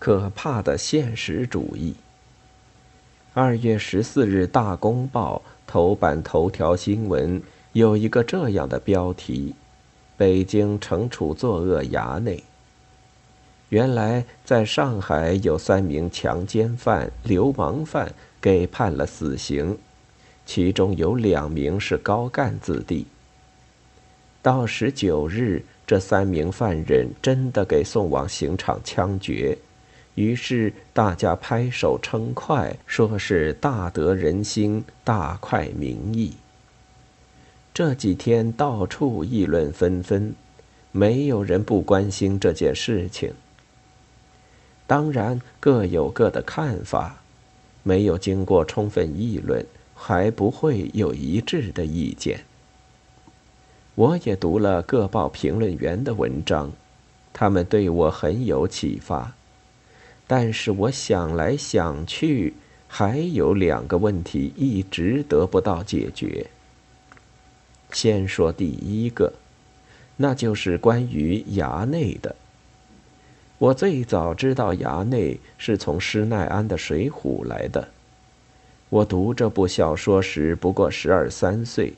可怕的现实主义。二月十四日，《大公报》头版头条新闻有一个这样的标题：“北京惩处作恶衙内。”原来，在上海有三名强奸犯、流氓犯给判了死刑，其中有两名是高干子弟。到十九日。这三名犯人真的给送往刑场枪决，于是大家拍手称快，说是大得人心，大快民意。这几天到处议论纷纷，没有人不关心这件事情。当然各有各的看法，没有经过充分议论，还不会有一致的意见。我也读了各报评论员的文章，他们对我很有启发。但是我想来想去，还有两个问题一直得不到解决。先说第一个，那就是关于衙内的。我最早知道衙内是从施耐庵的《水浒》来的。我读这部小说时不过十二三岁。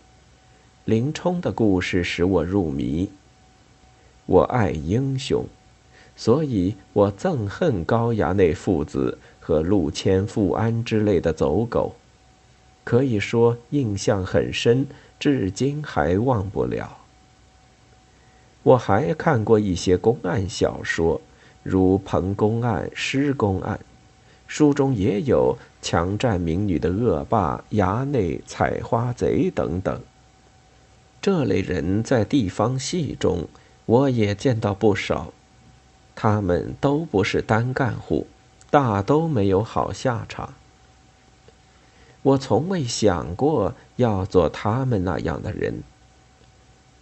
林冲的故事使我入迷。我爱英雄，所以我憎恨高衙内父子和陆谦、富安之类的走狗，可以说印象很深，至今还忘不了。我还看过一些公案小说，如《彭公案》《施公案》，书中也有强占民女的恶霸、衙内采花贼等等。这类人在地方戏中，我也见到不少。他们都不是单干户，大都没有好下场。我从未想过要做他们那样的人。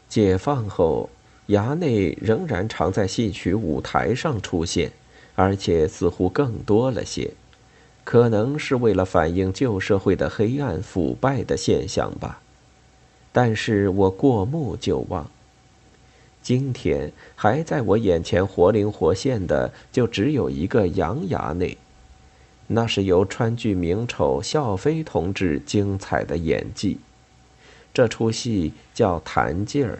解放后，衙内仍然常在戏曲舞台上出现，而且似乎更多了些，可能是为了反映旧社会的黑暗腐败的现象吧。但是我过目就忘。今天还在我眼前活灵活现的，就只有一个杨衙内，那是由川剧名丑笑飞同志精彩的演技。这出戏叫《弹劲儿》，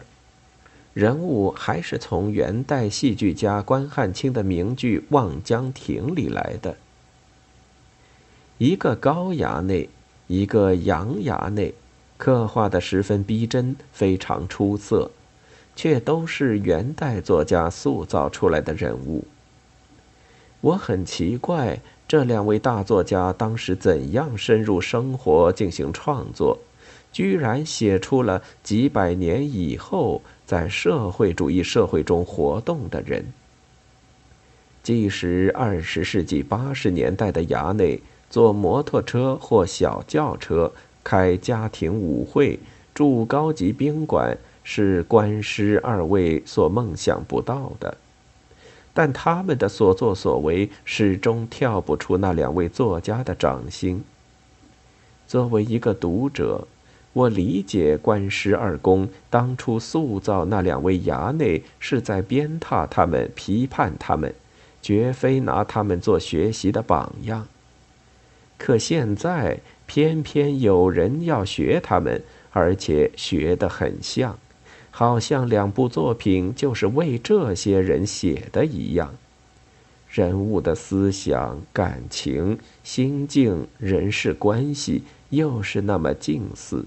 人物还是从元代戏剧家关汉卿的名剧《望江亭》里来的。一个高衙内，一个杨衙内。刻画的十分逼真，非常出色，却都是元代作家塑造出来的人物。我很奇怪，这两位大作家当时怎样深入生活进行创作，居然写出了几百年以后在社会主义社会中活动的人。即使二十世纪八十年代的衙内坐摩托车或小轿车。开家庭舞会、住高级宾馆是官师二位所梦想不到的，但他们的所作所为始终跳不出那两位作家的掌心。作为一个读者，我理解官师二公当初塑造那两位衙内是在鞭挞他们、批判他们，绝非拿他们做学习的榜样。可现在。偏偏有人要学他们，而且学得很像，好像两部作品就是为这些人写的一样。人物的思想、感情、心境、人事关系，又是那么近似。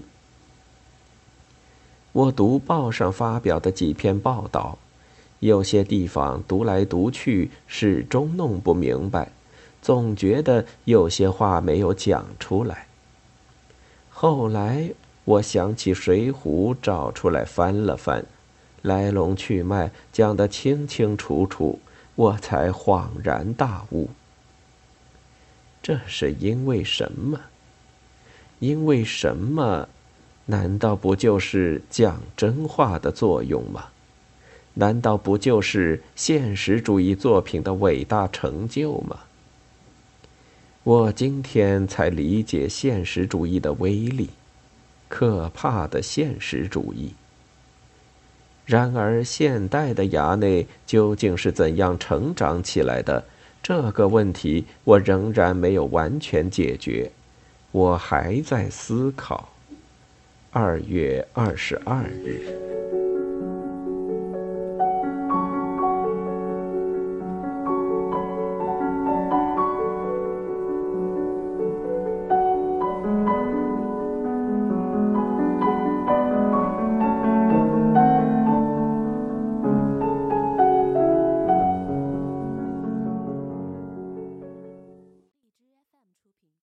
我读报上发表的几篇报道，有些地方读来读去，始终弄不明白，总觉得有些话没有讲出来。后来我想起《水浒》，找出来翻了翻，来龙去脉讲得清清楚楚，我才恍然大悟。这是因为什么？因为什么？难道不就是讲真话的作用吗？难道不就是现实主义作品的伟大成就吗？我今天才理解现实主义的威力，可怕的现实主义。然而，现代的衙内究竟是怎样成长起来的？这个问题我仍然没有完全解决，我还在思考。二月二十二日。